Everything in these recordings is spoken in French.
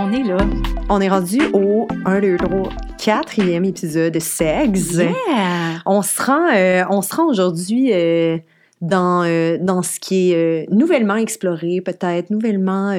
On est là. On est rendu au 1, 2, 3, quatrième épisode de Sex. Yeah! On se rend, euh, on se rend aujourd'hui euh, dans, euh, dans ce qui est nouvellement exploré, peut-être nouvellement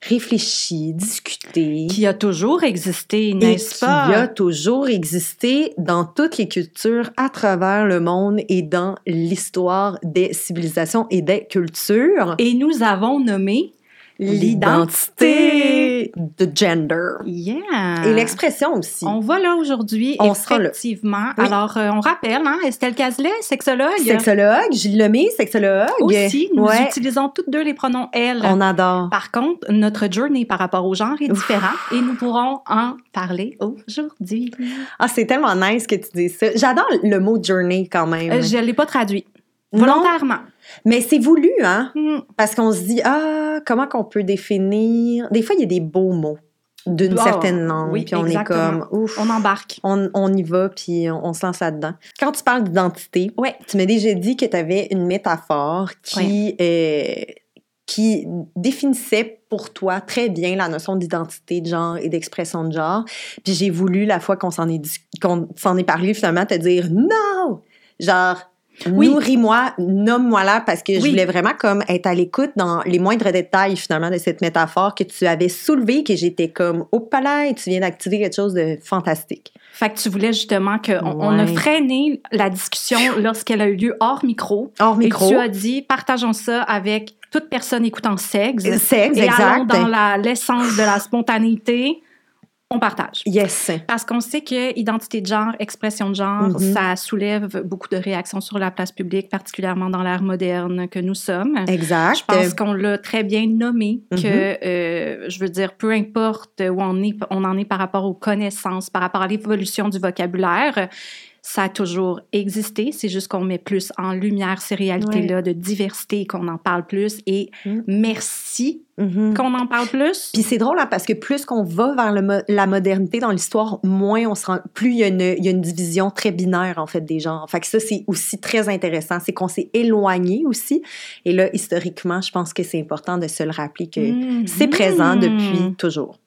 réfléchi, discuté. Qui a toujours existé, n'est-ce qui pas? a toujours existé dans toutes les cultures à travers le monde et dans l'histoire des civilisations et des cultures. Et nous avons nommé L'identité de gender. Yeah! Et l'expression aussi. On va là aujourd'hui, On sera là. effectivement. Oui. Alors, euh, on rappelle, hein, Estelle Cazelet, sexologue. Sexologue, Gilles Lemay, sexologue. Aussi, nous Ouais. utilisons toutes deux les pronoms elle. On adore. Par contre, notre journey par rapport au genre est différent et nous pourrons en parler aujourd'hui. Ah, c'est tellement nice que tu dis ça. J'adore le mot journey quand même. Euh, je ne l'ai pas traduit. Non, Volontairement. mais c'est voulu, hein? Hmm. Parce qu'on se dit, ah, comment qu'on peut définir. Des fois, il y a des beaux mots d'une certaine langue. oui, puis on exactement. est comme, ouf. On embarque. On, on y va, puis on, on se lance là-dedans. Quand tu parles d'identité, Ouais. tu m'as déjà dit que tu avais une métaphore qui, euh, qui définissait pour toi très bien la notion d'identité de genre et d'expression de genre. Puis j'ai voulu, la fois qu'on s'en est, qu'on s'en est parlé, finalement, te dire non! Genre, Oui. nourris-moi, nomme-moi là, parce que je voulais vraiment comme être à l'écoute dans les moindres détails, finalement, de cette métaphore que tu avais soulevée, que j'étais comme, oh palais, tu viens d'activer quelque chose de fantastique. Fait que tu voulais justement qu'on on a freiné la discussion lorsqu'elle a eu lieu hors micro. Hors micro. Et tu as dit, partageons ça avec toute personne écoutant sexe. Sexe, et allons dans la- l'essence de la spontanéité. On partage. Yes. Parce qu'on sait que identité de genre, expression de genre, Mhm. ça soulève beaucoup de réactions sur la place publique, particulièrement dans l'ère moderne que nous sommes. Exact. Je pense qu'on l'a très bien nommé, que, euh, je veux dire, peu importe où on, est, on en est par rapport aux connaissances, par rapport à l'évolution du vocabulaire, ça a toujours existé. C'est juste qu'on met plus en lumière ces réalités-là de diversité, qu'on en parle plus. Et Mhm. merci Mhm. qu'on en parle plus. Puis c'est drôle hein, parce que plus qu'on va vers le mo- la modernité dans l'histoire, moins on se rend, plus il y, a une, il y a une division très binaire en fait des genres. Fait que ça c'est aussi très intéressant, c'est qu'on s'est éloigné aussi. Et là historiquement, je pense que c'est important de se le rappeler que Mhm. c'est présent depuis toujours.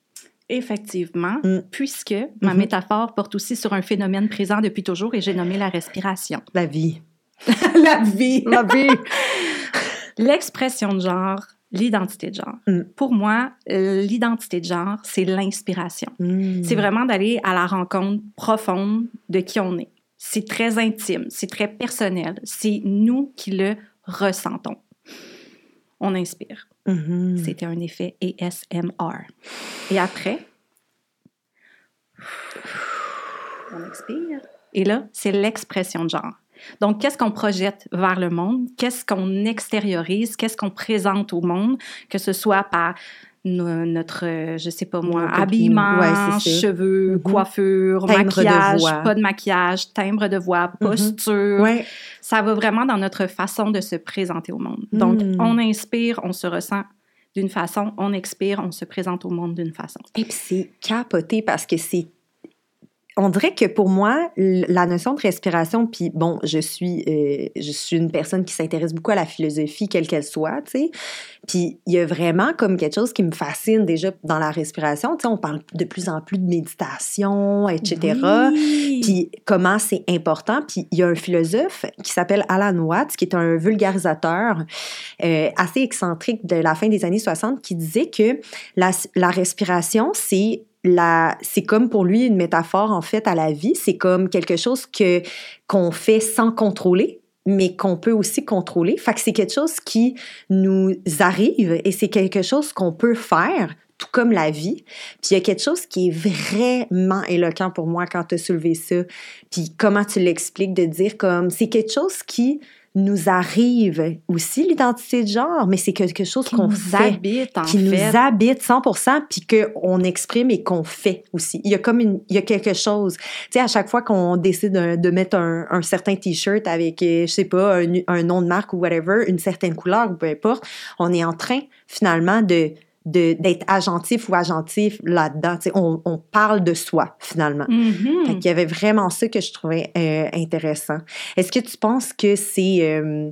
Effectivement, Mm. puisque ma Mhm. métaphore porte aussi sur un phénomène présent depuis toujours et j'ai nommé la respiration. La vie, la vie! la vie. L'expression de genre, l'identité de genre. Mm. Pour moi, euh, l'identité de genre, c'est l'inspiration. Mm. C'est vraiment d'aller à la rencontre profonde de qui on est. C'est très intime, c'est très personnel. C'est nous qui le ressentons. On inspire. Mhm. C'était un effet ASMR. Et après, on expire. Et là, c'est l'expression de genre. Donc, qu'est-ce qu'on projette vers le monde? Qu'est-ce qu'on extériorise? Qu'est-ce qu'on présente au monde? Que ce soit par notre, euh, je sais pas moi, Notre- habillement, ouais, cheveux, Mhm. coiffure, Timbre maquillage, pas de maquillage, timbre de voix, Mhm. posture. Ouais. Ça va vraiment dans notre façon de se présenter au monde. Donc, Mm. on inspire, on se ressent d'une façon, on expire, on se présente au monde d'une façon. Et puis c'est capoté parce que c'est. On dirait que pour moi, la notion de respiration, puis bon, je suis, euh, je suis une personne qui s'intéresse beaucoup à la philosophie, quelle qu'elle soit, tu sais. Puis il y a vraiment comme quelque chose qui me fascine déjà dans la respiration. Tu sais, on parle de plus en plus de méditation, etc. Oui. Puis comment c'est important. Puis il y a un philosophe qui s'appelle Alan Watts, qui est un vulgarisateur euh, assez excentrique de la fin des années 60, qui disait que la, la respiration, c'est c'est comme pour lui une métaphore en fait à la vie. C'est comme quelque chose que qu'on fait sans contrôler mais qu'on peut aussi contrôler. Fait que c'est quelque chose qui nous arrive et c'est quelque chose qu'on peut faire, tout comme la vie. Puis il y a quelque chose qui est vraiment éloquent pour moi quand tu as soulevé ça. Puis comment tu l'expliques de dire comme c'est quelque chose qui nous arrive aussi l'identité de genre, mais c'est quelque chose qu'on fait habite, en qui fait. nous habite 100%, puis qu'on exprime et qu'on fait aussi. Il y a comme une, il y a quelque chose. Tu sais, à chaque fois qu'on décide de, de mettre un, un certain t-shirt avec, euh, je sais pas, un, un nom de marque ou whatever, une certaine couleur ou peu importe, on est en train finalement de- d'être agentif ou agentif là-dedans. Tu sais, on, on parle de soi finalement. Mhm. Fait qu'il y avait vraiment ça que je trouvais euh, intéressant. Est-ce que tu penses que c'est euh,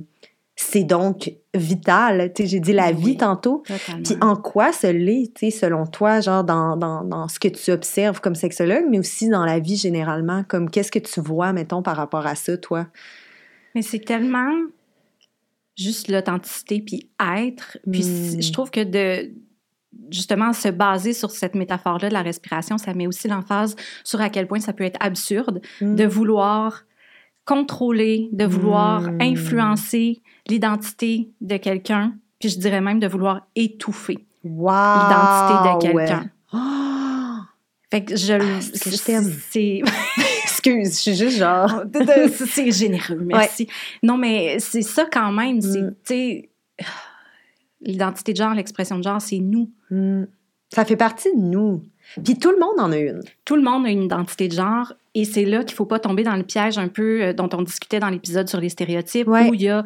c'est donc vital? Tu sais, j'ai dit la Oui. vie tantôt. Puis en quoi ça l'est, selon toi, genre dans, dans, dans ce que tu observes comme sexologue, mais aussi dans la vie généralement, comme qu'est-ce que tu vois, mettons, par rapport à ça, toi? Mais c'est tellement juste l'authenticité puis être. Puis Mm. je trouve que de justement se baser sur cette métaphore-là de la respiration, ça met aussi l'emphase sur à quel point ça peut être absurde Mm. de vouloir contrôler, de vouloir Mm. influencer l'identité de quelqu'un, puis je dirais même de vouloir étouffer Wow! l'identité de quelqu'un. Oh! Fait que je Ah, c'est que je t'aime. C'est Excuse, je suis juste genre. de- c'est généreux, merci. Non, mais c'est ça quand même. C'est, Mm. L'identité de genre, l'expression de genre, c'est nous. Hmm. Ça fait partie de nous. Puis tout le monde en a une. Tout le monde a une identité de genre et c'est là qu'il faut pas tomber dans le piège un peu euh, dont on discutait dans l'épisode sur les stéréotypes Ouais. où il y a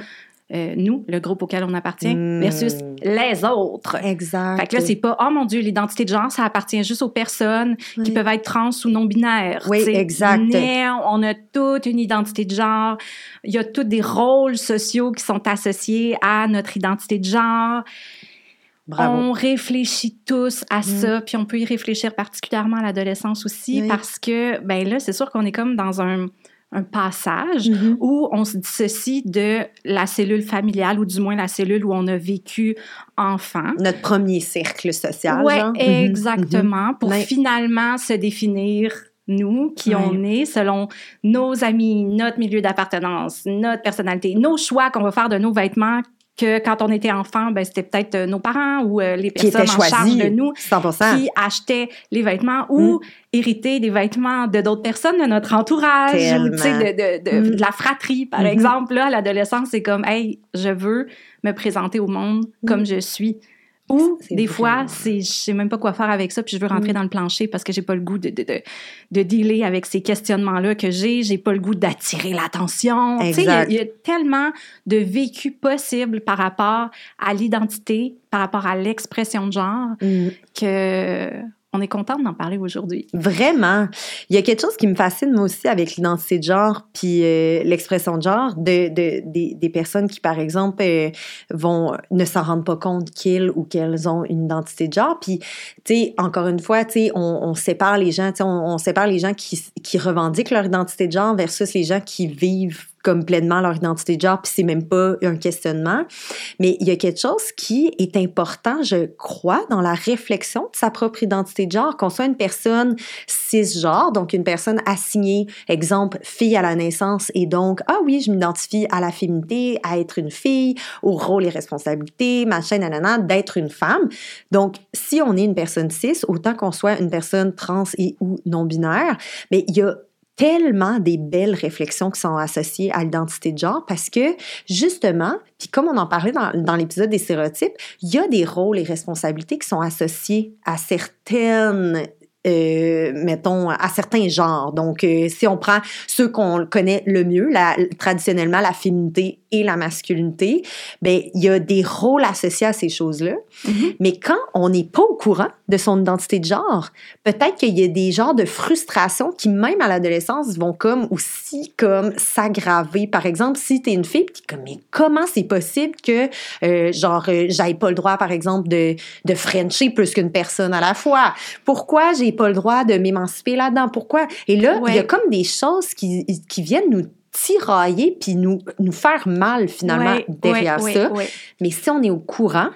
euh, nous, le groupe auquel on appartient, Mm. versus les autres. Exact. Fait que là, c'est pas, oh mon Dieu, l'identité de genre, ça appartient juste aux personnes qui peuvent être trans ou non-binaires. Oui, tu sais. exact. Non, on a toute une identité de genre. Il y a tous des rôles sociaux qui sont associés à notre identité de genre. Bravo. On réfléchit tous à ça, puis on peut y réfléchir particulièrement à l'adolescence aussi, Oui. parce que, ben là, c'est sûr qu'on est comme dans un, un passage Mhm. où on se dissocie de la cellule familiale, ou du moins la cellule où on a vécu enfant. Notre premier cercle social. Oui. Mhm. exactement, pour finalement se définir nous, qui Ouais. on est, selon nos amis, notre milieu d'appartenance, notre personnalité, nos choix qu'on va faire de nos vêtements, que quand on était enfant, ben, c'était peut-être euh, nos parents ou euh, les Qui personnes était en charge de nous 100 qui achetaient les vêtements Mm. ou héritaient des vêtements de d'autres personnes de notre entourage ou de, de, de, Mm. de la fratrie, par Mhm. exemple. Là, à l'adolescence, c'est comme, hey, je veux me présenter au monde comme je suis. Ou des fois, c'est je sais même pas quoi faire avec ça, puis je veux rentrer Mm. dans le plancher parce que j'ai pas le goût de, de, de, de dealer avec ces questionnements-là que j'ai. J'ai pas le goût d'attirer l'attention. Il y a- y, a tellement de vécu possible par rapport à l'identité, par rapport à l'expression de genre, Mhm. que on est contente d'en parler aujourd'hui. Vraiment. Il y a quelque chose qui me fascine, moi aussi, avec l'identité de genre puis euh, l'expression de genre de, de- des, des personnes qui, par exemple, euh, vont ne s'en rendent pas compte qu'ils ou qu'elles ont une identité de genre. Puis, tu sais, encore une fois, tu sais, on, sépare les gens, tu sais, on sépare les gens qui, qui revendiquent leur identité de genre versus les gens qui vivent comme pleinement leur identité de genre, puis c'est même pas un questionnement. Mais il y a quelque chose qui est important, je crois, dans la réflexion de sa propre identité de genre, qu'on soit une personne cisgenre, donc une personne assignée, exemple, fille à la naissance, et donc, ah oui, je m'identifie à la féminité, à être une fille, au rôle et responsabilités, machin, nanana, d'être une femme. Donc, si on est une personne cis, autant qu'on soit une personne trans et ou non-binaire, mais il y a tellement des belles réflexions qui sont associées à l'identité de genre parce que justement, puis comme on en parlait dans, dans l'épisode des stéréotypes, il y a des rôles et responsabilités qui sont associés à certaines euh, mettons, à certains genres. Donc, euh, si on prend ceux qu'on connaît le mieux, la, traditionnellement la féminité et la masculinité, ben il y a des rôles associés à ces choses-là. Mais quand on n'est pas au courant de son identité de genre, peut-être qu'il y a des genres de frustration qui, même à l'adolescence, vont comme aussi comme s'aggraver. Par exemple, si tu es une fille, tu comme, mais comment c'est possible que, euh, genre, j'aille pas le droit, par exemple, de, de frencher plus qu'une personne à la fois? Pourquoi j'ai pas le droit de m'émanciper là-dedans? Pourquoi? Et là, il y a comme des choses qui, qui viennent nous tirailler puis nous, nous faire mal finalement Ouais, derrière ouais, ça. Mais si on est au courant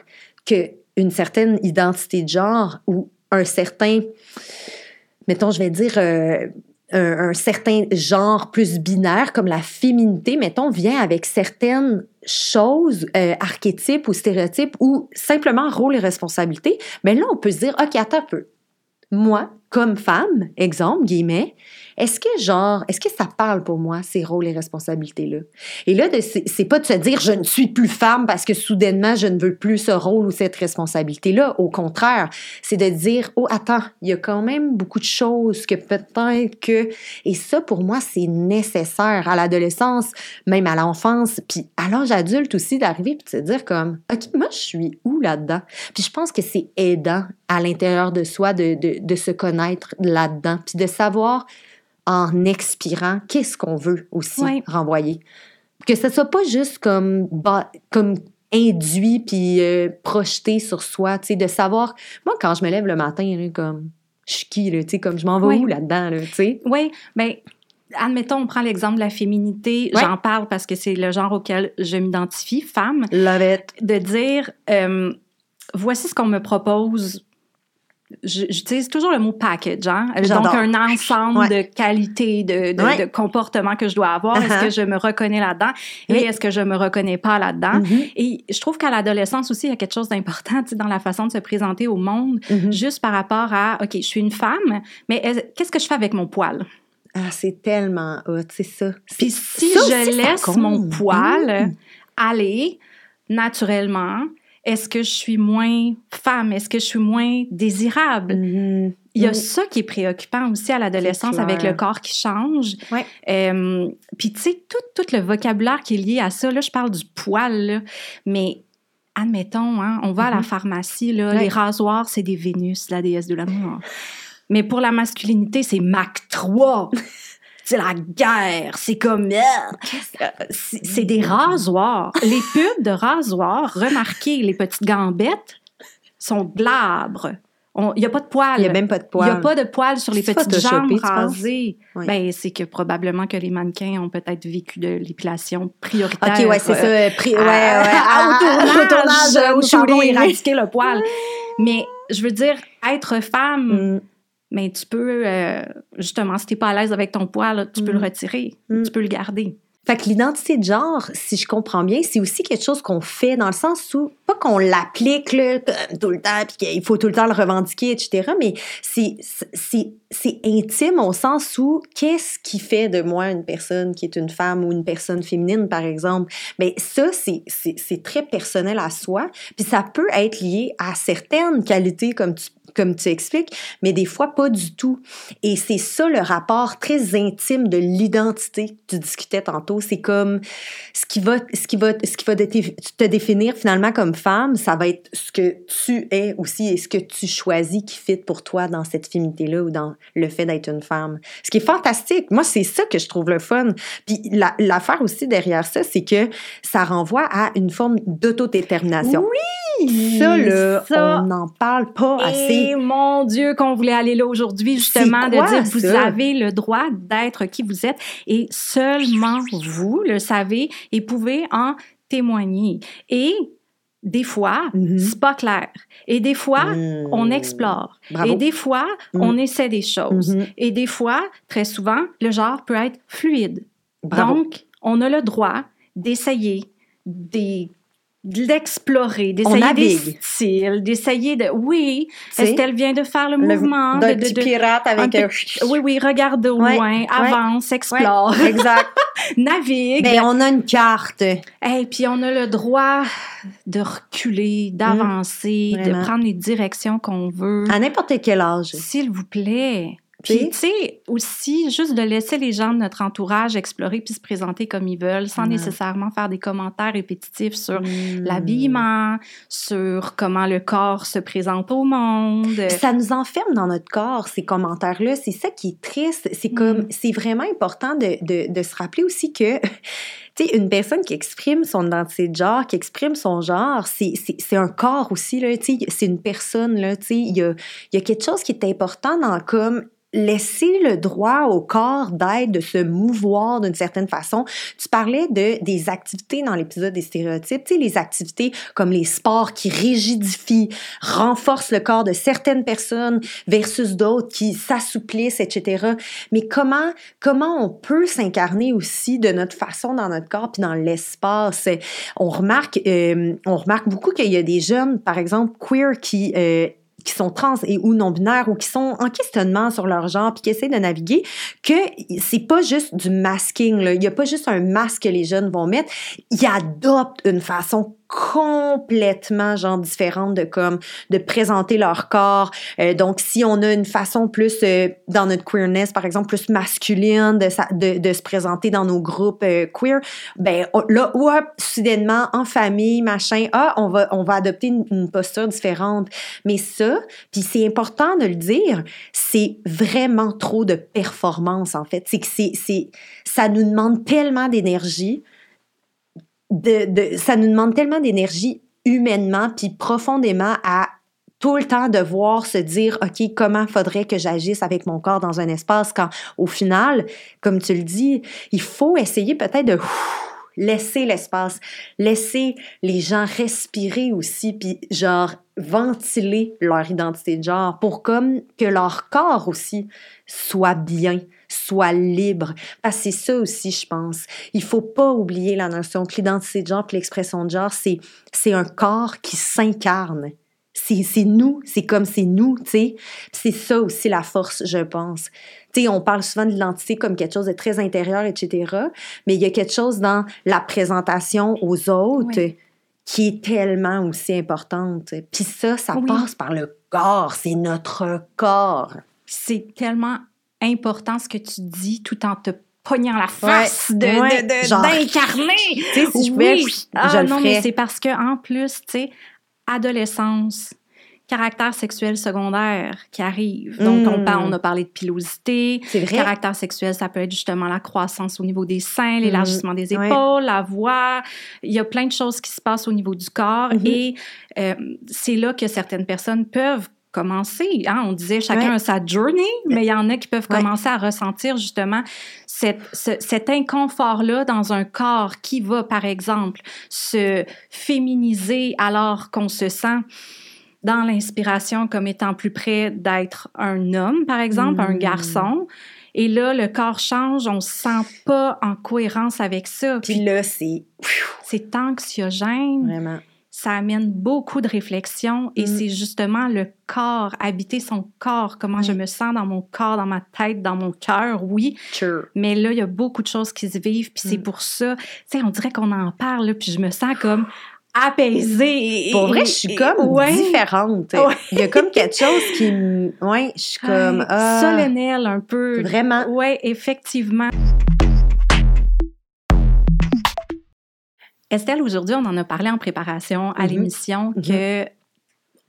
que une certaine identité de genre ou un certain, mettons, je vais dire, euh, un, un certain genre plus binaire comme la féminité, mettons, vient avec certaines choses, euh, archétypes ou stéréotypes ou simplement rôle et responsabilité, mais là, on peut se dire, OK, attends un peu. Moi, comme femme, exemple, guillemets, est-ce que genre, est-ce que ça parle pour moi, ces rôles et responsabilités-là? Et là, c'est pas de se dire je ne suis plus femme parce que soudainement je ne veux plus ce rôle ou cette responsabilité-là. Au contraire, c'est de dire oh attends, il y a quand même beaucoup de choses que peut-être que et ça pour moi c'est nécessaire à l'adolescence, même à l'enfance, puis à l'âge adulte aussi d'arriver puis de se dire comme ok moi je suis où là-dedans? Puis je pense que c'est aidant à l'intérieur de soi de, de se connaître là-dedans puis de savoir en expirant qu'est-ce qu'on veut aussi renvoyer. que ce soit pas juste comme, comme induit puis euh, projeté sur soi, tu sais, de savoir. Moi, quand je me lève le matin, comme, je suis qui, tu sais, comme je m'en vais où là-dedans, tu sais? Oui, mais admettons, on prend l'exemple de la féminité. J'en parle parce que c'est le genre auquel je m'identifie, femme. Love it. De dire, euh, voici ce qu'on me propose j'utilise toujours le mot package, hein? donc un ensemble de qualités, de, de, comportements que je dois avoir. Est-ce que uh-huh. je me reconnais là-dedans? Et est-ce que je me reconnais pas là-dedans? Mm-hmm. Et je trouve qu'à l'adolescence aussi, il y a quelque chose d'important dans la façon de se présenter au monde, mm-hmm. juste par rapport à, OK, je suis une femme, mais qu'est-ce que je fais avec mon poil? Ah, c'est tellement hot, c'est ça. Puis si je laisse mon poil mm. aller naturellement, est-ce que je suis moins femme? Est-ce que je suis moins désirable? Mm-hmm. Il y a mm. ça qui est préoccupant aussi à l'adolescence avec le corps qui change. Ouais. Euh, puis, tu sais, tout, tout, le vocabulaire qui est lié à ça, là, je parle du poil, là, mais admettons, hein, on va à la mm-hmm. pharmacie, là, les rasoirs, c'est des Vénus, la déesse de l'amour. Mais pour la masculinité, c'est Mac 3. c'est la guerre, c'est comme euh, c'est des rasoirs. Les pubs de rasoirs, remarquez, les petites gambettes sont glabres. Il n'y a pas de poils. Il n'y a même pas de poils. Il n'y a pas de poils sur les petites jambes rasées. Ben, c'est que probablement que les mannequins ont peut-être vécu de l'épilation prioritaire. OK, ouais, c'est ça. Euh, ouais, ouais. au tournage, au tournage, éradiquer le poil. Mais je veux dire, être femme, mm mais tu peux, euh, justement, si tu n'es pas à l'aise avec ton poil, tu peux le mm. retirer, mm. tu peux le garder. Fait que l'identité de genre, si je comprends bien, c'est aussi quelque chose qu'on fait dans le sens où, pas qu'on l'applique tout le temps, puis qu'il faut tout le temps le revendiquer, etc., mais c'est, intime au sens où qu'est-ce qui fait de moi une personne qui est une femme ou une personne féminine, par exemple? Bien, ça, c'est, c'est très personnel à soi, puis ça peut être lié à certaines qualités, comme tu comme tu expliques, mais des fois pas du tout. Et c'est ça le rapport très intime de l'identité que tu discutais tantôt. C'est comme ce qui va, ce qui va, ce qui va te définir finalement comme femme, ça va être ce que tu es aussi et ce que tu choisis qui fit pour toi dans cette féminité-là ou dans le fait d'être une femme. Ce qui est fantastique. Moi, c'est ça que je trouve le fun. Puis l'affaire aussi derrière ça, c'est que ça renvoie à une forme d'autodétermination. Oui! Ça, là, on n'en parle pas assez mon Dieu, qu'on voulait aller là aujourd'hui, justement, de dire vous avez le droit d'être qui vous êtes et seulement vous le savez et pouvez en témoigner. Et des fois, mm-hmm. c'est pas clair. Et des fois, on mm. explore. Et des fois, mm. on essaie des choses. Mm-hmm. Et des fois, très souvent, le genre peut être fluide. Donc, on a le droit d'essayer des d'explorer, d'essayer des styles, d'essayer de... Oui, est-ce qu'elle vient de faire le, mouvement? de, de, pirate avec un... Oui, oui, regarde au loin, avance, explore. exact. Navigue. Mais ben, on a une carte. Et puis on a le droit de reculer, d'avancer, de prendre les directions qu'on veut. À n'importe quel âge. S'il vous plaît. Puis, tu sais, aussi, juste de laisser les gens de notre entourage explorer puis se présenter comme ils veulent, sans nécessairement faire des commentaires répétitifs sur hmm. l'habillement, sur comment le corps se présente au monde. ça nous enferme dans notre corps, ces commentaires-là. C'est ça qui est triste. C'est comme, hmm. c'est vraiment important de, de, de se rappeler aussi que tu sais, une personne qui exprime son identité de genre, qui exprime son genre, c'est un corps aussi, là, tu sais, c'est une personne, là, tu sais, il y a, y a quelque chose qui est important dans comme laisser le droit au corps d'être, de se mouvoir d'une certaine façon. Tu parlais de des activités dans l'épisode des stéréotypes, tu sais, les activités comme les sports qui rigidifient, renforcent le corps de certaines personnes versus d'autres qui s'assouplissent, etc. Mais comment comment on peut s'incarner aussi de notre façon dans notre corps puis dans l'espace? On remarque euh, on remarque beaucoup qu'il y a des jeunes, par exemple queer, qui euh, qui sont trans et ou non binaires ou qui sont en questionnement sur leur genre puis qui essaient de naviguer que c'est pas juste du masking là, il y a pas juste un masque que les jeunes vont mettre, ils adoptent une façon complètement genre différente de comme de présenter leur corps. Euh, donc si on a une façon plus euh, dans notre queerness par exemple plus masculine de, de, de se présenter dans nos groupes euh, queer, ben là ouais, soudainement en famille machin ah on va on va adopter une, une posture différente. Mais ça puis c'est important de le dire, c'est vraiment trop de performance en fait. C'est que c'est ça nous demande tellement d'énergie de, ça nous demande tellement d'énergie humainement puis profondément à tout le temps devoir se dire, OK, comment faudrait que j'agisse avec mon corps dans un espace quand, au final, comme tu le dis, il faut essayer peut-être de laisser l'espace, laisser les gens respirer aussi, puis genre ventiler leur identité de genre pour comme que leur corps aussi soit bien, soit libre. Parce que c'est ça aussi, je pense. Il faut pas oublier la notion que l'identité de genre et l'expression de genre, c'est, c'est un corps qui s'incarne. C'est, c'est nous, c'est comme c'est nous, tu sais. C'est ça aussi la force, je pense on parle souvent de l'identité comme quelque chose de très intérieur, etc. Mais il y a quelque chose dans la présentation aux autres qui est tellement aussi importante. Puis ça, ça passe par le corps. C'est notre corps. C'est tellement important ce que tu dis tout en te pognant la face de, d'incarner. si je pouvais, je, ah, non, mais c'est parce que en plus, tu sais, adolescence, caractère sexuel secondaire qui arrive. Donc, on, hmm. on, a parlé de pilosité. C'est vrai. Caractère sexuel, ça peut être justement la croissance au niveau des seins, l'élargissement des hmm. épaules, la voix. Il y a plein de choses qui se passent au niveau du corps. Mm-hmm. Et euh, c'est là que certaines personnes peuvent commencer. Hein? On disait chacun a sa journey, mais il y en a qui peuvent commencer à ressentir justement cette, cet inconfort-là dans un corps qui va, par exemple, se féminiser alors qu'on se sent dans l'inspiration comme étant plus près d'être un homme, par exemple, un hmm. garçon. Et là, le corps change, on se sent pas en cohérence avec ça. Puis, là, c'est... C'est anxiogène. Vraiment. Ça amène beaucoup de réflexion et hmm. c'est justement le corps, habiter son corps, comment je me sens dans mon corps, dans ma tête, dans mon cœur, oui. Sure. Mais là, il y a beaucoup de choses qui se vivent, puis c'est hmm. pour ça, tu sais, on dirait qu'on en parle, puis je me sens comme, apaisée. Pour vrai, je suis comme différente. Il y a comme quelque chose qui me... Ouais, je suis comme... Ah, solennelle un peu. Vraiment. Oui, effectivement. Estelle, aujourd'hui, on en a parlé en préparation à mm-hmm. l'émission mm-hmm. que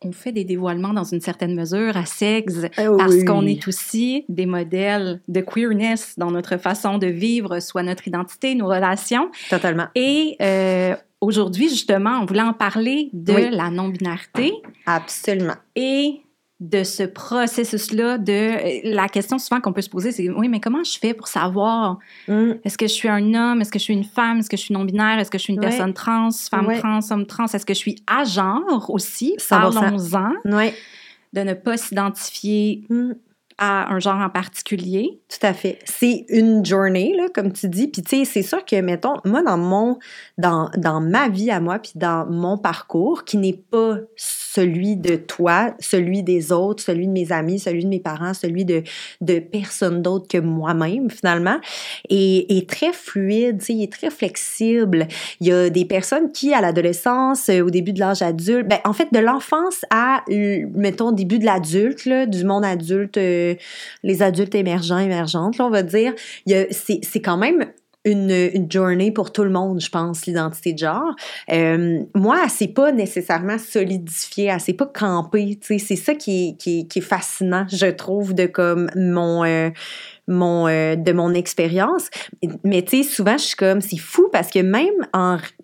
on fait des dévoilements dans une certaine mesure à sexe ah parce qu'on est aussi des modèles de queerness dans notre façon de vivre, soit notre identité, nos relations. Totalement. Et euh, aujourd'hui, justement, on voulait en parler de la non-binarité. Absolument. Et de ce processus-là, de euh, la question souvent qu'on peut se poser, c'est oui, mais comment je fais pour savoir? Mm. est-ce que je suis un homme, est-ce que je suis une femme, est-ce que je suis non-binaire, est-ce que je suis une personne trans, femme trans, homme trans, est-ce que je suis à genre aussi, parlons-en, de ne pas s'identifier mm à un genre en particulier. Tout à fait. C'est une journée, là, comme tu dis. Puis, tu sais, c'est sûr que, mettons, moi, dans mon, dans, dans ma vie à moi, puis dans mon parcours, qui n'est pas celui de toi, celui des autres, celui de mes amis, celui de mes parents, celui de, de personne d'autre que moi-même, finalement, est, est très fluide, tu sais, il est très flexible. Il y a des personnes qui, à l'adolescence, euh, au début de l'âge adulte, ben, en fait, de l'enfance à, mettons, début de l'adulte, du monde adulte, euh, les adultes émergents, émergentes, on va dire, c'est quand même une, journée pour tout le monde, je pense, l'identité de genre. Euh, moi, elle s'est pas nécessairement solidifiée, elle s'est pas campée, c'est ça qui est, qui, est, fascinant, je trouve, de comme mon... Euh, mon, euh, de mon expérience. Mais tu sais, souvent, je suis comme, c'est fou parce que même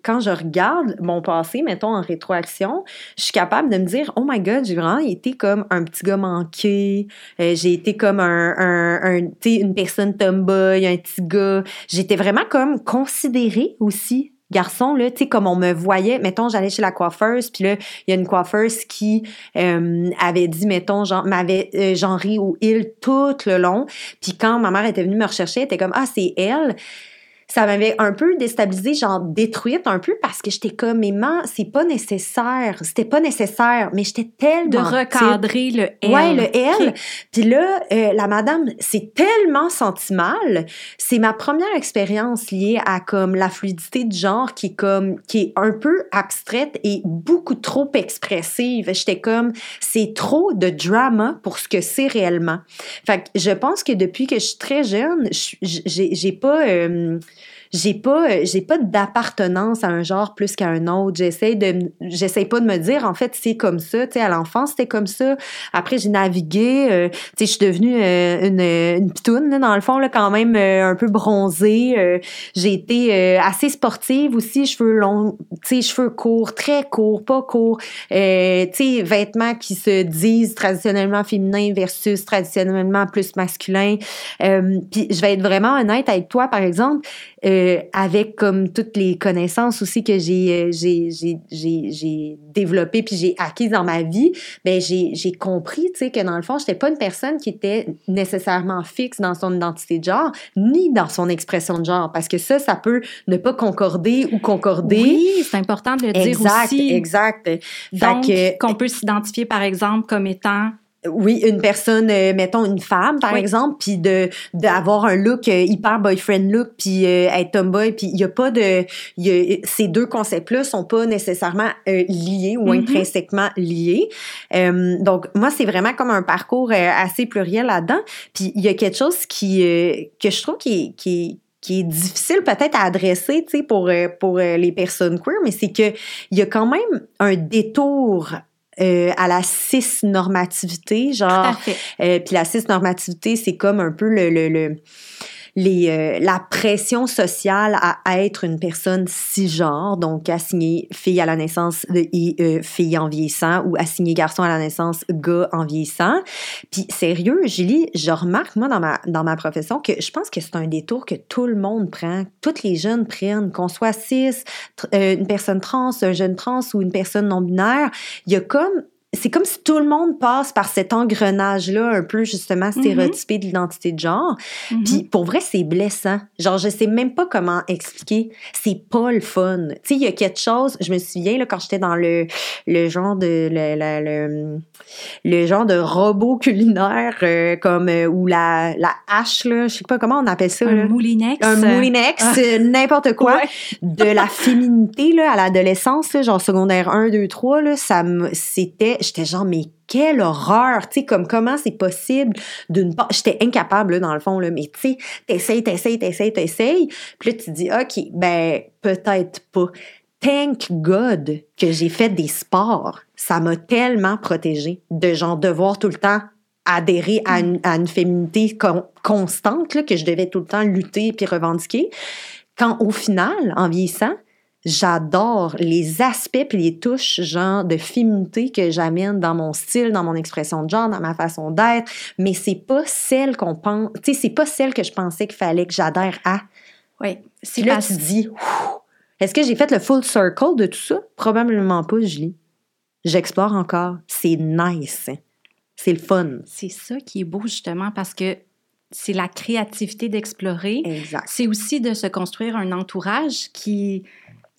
quand je regarde mon passé, mettons en rétroaction, je suis capable de me dire, oh my God, j'ai vraiment été comme un petit gars manqué, euh, j'ai été comme un, une personne tomboy, un petit gars. J'étais vraiment comme considérée aussi garçon, là, tu sais, comme on me voyait, mettons, j'allais chez la coiffeuse, puis là, il y a une coiffeuse qui euh, avait dit, mettons, genre, m'avait euh, genré au il tout le long. Puis quand ma mère était venue me rechercher, elle était comme, ah, c'est elle ça m'avait un peu déstabilisée, genre détruite un peu parce que j'étais comme, mais c'est pas nécessaire. C'était pas nécessaire, mais j'étais tellement. De recadrer le L. Ouais, le L. Puis là, euh, la madame s'est tellement sentie mal. C'est ma première expérience liée à comme la fluidité de genre qui est comme, qui est un peu abstraite et beaucoup trop expressive. J'étais comme, c'est trop de drama pour ce que c'est réellement. Fait que je pense que depuis que je suis très jeune, j'ai pas, euh, j'ai pas j'ai pas d'appartenance à un genre plus qu'à un autre. J'essaie de j'essaie pas de me dire en fait c'est comme ça, tu sais à l'enfance c'était comme ça. Après j'ai navigué, euh, tu sais je suis devenue euh, une une pitoune là, dans le fond là quand même euh, un peu bronzée. j'ai été assez sportive aussi, cheveux longs, tu sais cheveux courts, très courts, pas courts. tu sais vêtements qui se disent traditionnellement féminins versus traditionnellement plus masculins. puis je vais être vraiment honnête avec toi par exemple, euh, avec comme toutes les connaissances aussi que j'ai euh, j'ai j'ai développées puis j'ai acquises dans ma vie, ben j'ai j'ai compris tu sais que dans le fond, j'étais pas une personne qui était nécessairement fixe dans son identité de genre ni dans son expression de genre parce que ça ça peut ne pas concorder ou concorder. Oui, c'est important de le dire aussi. Exact, exact. Donc qu'on peut s'identifier par exemple comme étant oui, une personne, euh, mettons une femme par exemple, puis de d'avoir un look euh, hyper boyfriend look, puis euh, être tomboy, puis il y a pas de, y a, ces deux concepts-là sont pas nécessairement liés ou mm-hmm. intrinsèquement liés. donc moi c'est vraiment comme un parcours assez pluriel là-dedans. Puis il y a quelque chose qui que je trouve qui qui qui est difficile peut-être à adresser, tu sais, pour pour les personnes queer, mais c'est que il y a quand même un détour euh, à la cis-normativité, genre. Euh, puis la cis-normativité, c'est comme un peu le, le, le euh, la pression sociale à, être une personne cisgenre, donc assigner fille à la naissance euh, fille en vieillissant ou assigner garçon à la naissance, gars en vieillissant. Puis sérieux, Julie, je remarque moi dans ma, dans ma profession que je pense que c'est un détour que tout le monde prend, toutes les jeunes prennent, qu'on soit cis, euh, une personne trans, un jeune trans ou une personne non binaire, il y a comme c'est comme si tout le monde passe par cet engrenage-là un peu justement mhm. stéréotypé de l'identité de genre. Mhm. Puis pour vrai, c'est blessant. Genre, je sais même pas comment expliquer. C'est pas le fun. Tu sais, il y a quelque chose, je me souviens là, quand j'étais dans le, le genre de le, le, le, genre de robot culinaire euh, comme euh, ou la, la hache, là, je sais pas comment on appelle ça. Un moulinex. Un moulinex, ah. n'importe quoi. De la féminité là, à l'adolescence, genre secondaire 1, 2, 3, là, ça c'était j'étais genre, mais quelle horreur, tu sais, comme comment c'est possible d'une part, j'étais incapable, dans le fond, là, mais tu sais, t'essayes, t'essayes, t'essayes, t'essayes, puis tu dis, OK, ben, peut-être pas. Thank God que j'ai fait des sports. Ça m'a tellement protégée de genre devoir tout le temps adhérer à une, à une féminité constante là, que je devais tout le temps lutter puis revendiquer. Quand au final, en vieillissant, j'adore les aspects puis les touches genre de féminité que j'amène dans mon style, dans mon expression de genre, dans ma façon d'être, mais c'est pas celle qu'on pense, tu sais, c'est pas celle que je pensais qu'il fallait que j'adhère à. Oui, c'est là tu dis est-ce que j'ai fait le full circle de tout ça? Probablement pas, Julie. J'explore encore, c'est nice. C'est le fun. C'est ça qui est beau justement parce que c'est la créativité d'explorer. Exact. C'est aussi de se construire un entourage qui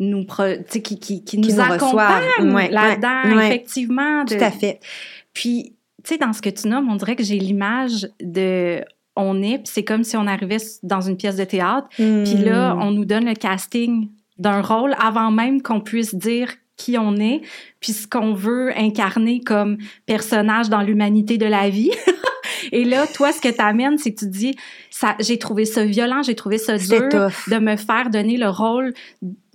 nous, qui, qui, qui, nous, accompagne là-dedans, effectivement. Tout à fait. Puis, tu sais, dans ce que tu nommes, on dirait que j'ai l'image de on est, puis c'est comme si on arrivait dans une pièce de théâtre, puis là, hmm. on nous donne le casting d'un rôle avant même qu'on puisse dire qui on est, puis ce qu'on veut incarner comme personnage dans l'humanité de la vie. Et là, toi, ce que tu amènes, c'est que tu dis, ça, j'ai trouvé ça violent, j'ai trouvé ça dur de me faire donner le rôle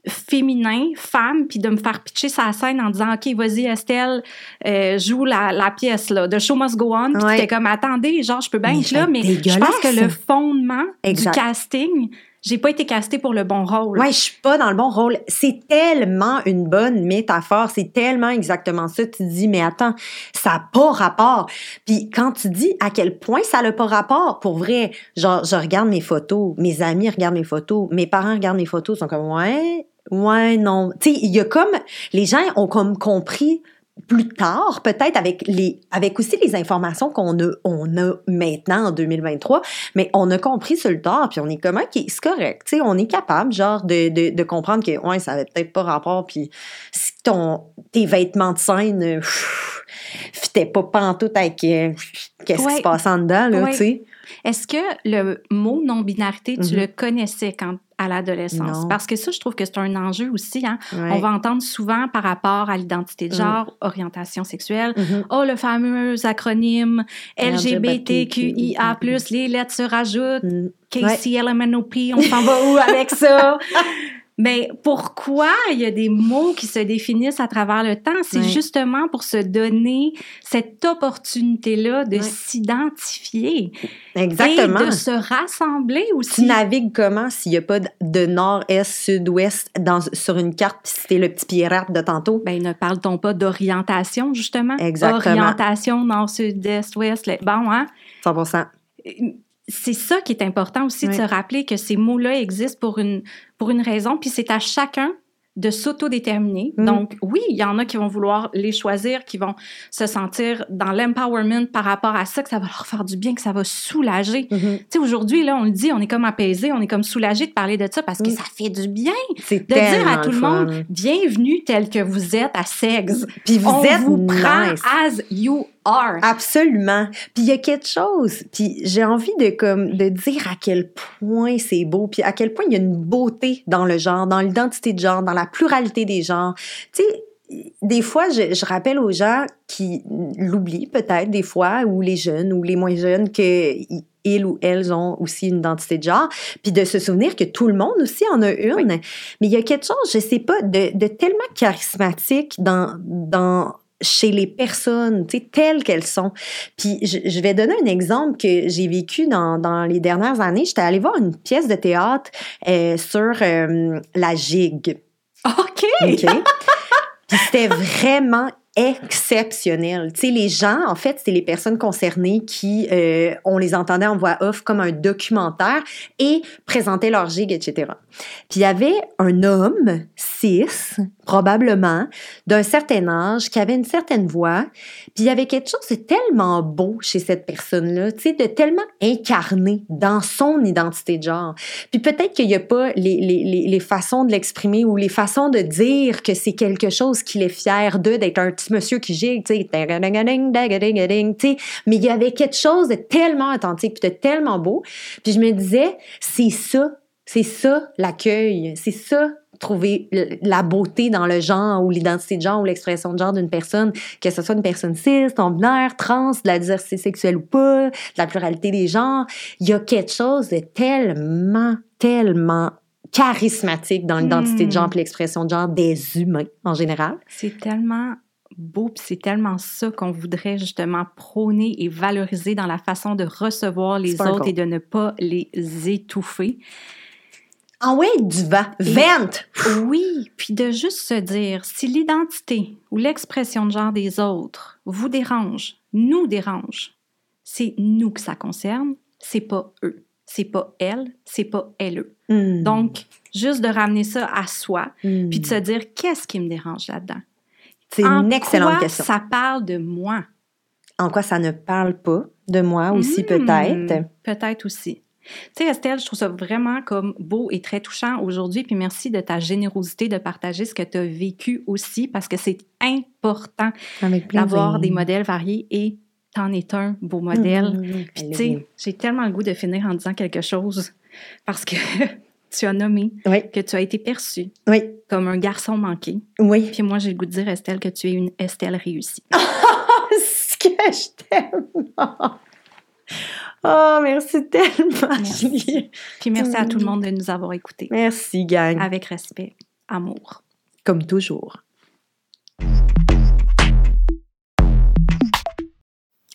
féminin, femme, puis de me faire pitcher sa scène en disant OK, vas-y Estelle, euh, joue la, la, pièce là, de Show Must Go On. Puis t'es comme attendez, genre je peux bien être là, mais je pense que le fondement du casting, j'ai pas été castée pour le bon rôle. Ouais, je suis pas dans le bon rôle. C'est tellement une bonne métaphore, c'est tellement exactement ça. Tu dis mais attends, ça n'a pas rapport. Puis quand tu dis à quel point ça n'a pas rapport, pour vrai, genre je regarde mes photos, mes amis regardent mes photos, mes parents regardent mes photos, ils sont comme ouais, Ouais, non. Tu sais, il y a comme les gens ont comme compris plus tard, peut-être avec les avec aussi les informations qu'on a on a maintenant en 2023, mais on a compris sur le tard, puis on est comme ok, c'est correct, tu sais, on est capable genre de, de, de comprendre que ouais, ça avait peut-être pas rapport, puis si ton tes vêtements de scène fitaient pas pantoute avec euh, qu'est-ce qui se passe en dedans là, tu sais. Est-ce que le mot non-binarité, tu Mhm. le connaissais quand à l'adolescence? Parce que ça, je trouve que c'est un enjeu aussi. Hein? Ouais. On va entendre souvent par rapport à l'identité de Mm. genre, orientation sexuelle. Mhm. Oh, le fameux acronyme LGBTQIA+, les lettres se rajoutent. KCLMNOP, on s'en va où avec ça? Mais pourquoi il y a des mots qui se définissent à travers le temps? C'est justement pour se donner cette opportunité-là de s'identifier Exactement. et de se rassembler Tu aussi. navigues comment s'il n'y a pas de- nord, est, sud, ouest dans, sur une carte, puis c'était le petit pirate de tantôt? Ben, ne parle-t-on pas d'orientation, justement? Exactement. Orientation nord, sud, est, ouest. Bon, hein? 100 c'est ça qui est important aussi de se rappeler que ces mots-là existent pour une, pour une raison, puis c'est à chacun de s'autodéterminer. Mm. Donc, oui, il y en a qui vont vouloir les choisir, qui vont se sentir dans l'empowerment par rapport à ça, que ça va leur faire du bien, que ça va soulager. Mhm. Tu sais, aujourd'hui, là, on le dit, on est comme apaisé, on est comme soulagé de parler de ça parce que Mm. ça fait du bien de dire à tout le monde, bienvenue tel que vous êtes à Sex. Puis vous on êtes vous prend nice. as you are. Absolument. Puis il y a quelque chose, puis j'ai envie de comme de dire à quel point c'est beau, puis à quel point il y a une beauté dans le genre, dans l'identité de genre, dans la pluralité des genres. Tu sais, des fois, je, je rappelle aux gens qui l'oublient peut-être des fois, ou les jeunes, ou les moins jeunes, que i- ils ou elles ont aussi une identité de genre, puis de se souvenir que tout le monde aussi en a une. Mais il y a quelque chose, je sais pas, de, de tellement charismatique dans, dans chez les personnes, tu sais, telles qu'elles sont. Puis je, je vais donner un exemple que j'ai vécu dans, dans les dernières années. J'étais allée voir une pièce de théâtre euh, sur euh, la gigue. OK! OK? Puis c'était vraiment exceptionnel. Tu sais, les gens, en fait, c'était les personnes concernées qui, euh, on les entendait en voix off comme un documentaire et présentaient leur gigue, etc. Puis il y avait un homme, cis, probablement, d'un certain âge, qui avait une certaine voix. Puis il y avait quelque chose de tellement beau chez cette personne-là, tu sais, de tellement incarné dans son identité de genre. Puis peut-être qu'il n'y a pas les, les, les, façons de l'exprimer ou les façons de dire que c'est quelque chose qu'il est fier de, d'être un petit monsieur qui gigue, tu sais. Mais il y avait quelque chose de tellement authentique puis de tellement beau. Puis je me disais, c'est ça, c'est ça l'accueil, c'est ça trouver la beauté dans le genre ou l'identité de genre ou l'expression de genre d'une personne, que ce soit une personne cis, non binaire, trans, de la diversité sexuelle ou pas, de la pluralité des genres. Il y a quelque chose de tellement, tellement charismatique dans l'identité de genre Hmm. et l'expression de genre des humains en général. C'est tellement beau, puis c'est tellement ça qu'on voudrait justement prôner et valoriser dans la façon de recevoir les autres et de ne pas les étouffer. Ah ouais, du vent. Vente! Oui, puis de juste se dire, si l'identité ou l'expression de genre des autres vous dérange, nous dérange, c'est nous que ça concerne, c'est pas eux, c'est pas elle, c'est pas elle. eux. Hmm. Donc, juste de ramener ça à soi, Hmm. puis de se dire, qu'est-ce qui me dérange là-dedans? c'est une excellente quoi question. ça parle de moi? En quoi ça ne parle pas de moi aussi, Hmm, peut-être? Peut-être aussi. Tu sais, Estelle, je trouve ça vraiment comme beau et très touchant aujourd'hui. Puis merci de ta générosité de partager ce que tu as vécu aussi, parce que c'est important d'avoir des modèles variés et t'en es un beau modèle. Hmm. Puis tu sais, j'ai tellement le goût de finir en disant quelque chose parce que tu as nommé Oui, que tu as été perçu oui, comme un garçon manqué. oui. Puis moi, j'ai le goût de dire, Estelle, que tu es une Estelle réussie. ce que je t'aime. Oh, merci tellement, Merci. Puis merci à tout le monde de nous avoir écoutés Merci, gang. avec respect, amour. Comme toujours.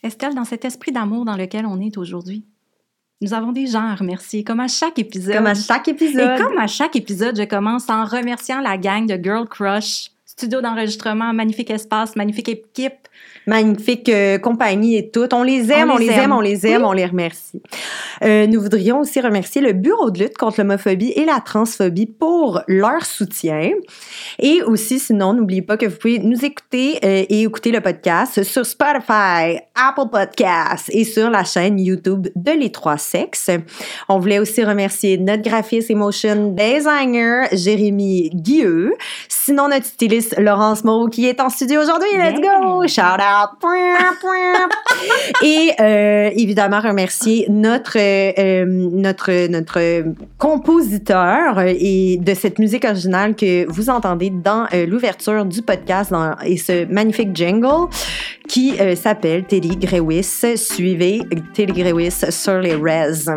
Estelle, dans cet esprit d'amour dans lequel on est aujourd'hui, nous avons des gens à remercier, comme à chaque épisode. Comme à chaque Et épisode. comme à chaque épisode, je commence en remerciant la gang de Girl Crush, studio d'enregistrement, magnifique espace, magnifique équipe. Magnifique euh, compagnie et tout. On les aime, On on les les, aime. aime. on les aime, on les remercie. Euh, nous voudrions aussi remercier le Bureau de lutte contre l'homophobie et la transphobie pour leur soutien. Et aussi, sinon, n'oubliez pas que vous pouvez nous écouter euh, et écouter le podcast sur Spotify, Apple Podcasts et sur la chaîne YouTube de Les Trois Sexes. On voulait aussi remercier notre graphiste et motion designer, Jérémy Guilleux. Sinon, notre styliste, Laurence Moreau qui est en studio aujourd'hui. Let's go! Shout out! Et euh, évidemment, remercier notre, euh, notre, notre compositeur et de cette musique originale que vous entendez dans euh, l'ouverture du podcast dans, et ce magnifique jingle qui euh, s'appelle Teddy Grewis. Suivez Teddy Grewis sur les res.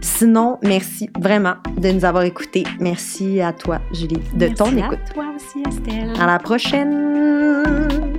Sinon, merci vraiment de nous avoir écoutés. Merci à toi, Julie, de Merci ton à écoute. toi aussi, Estelle. À la prochaine!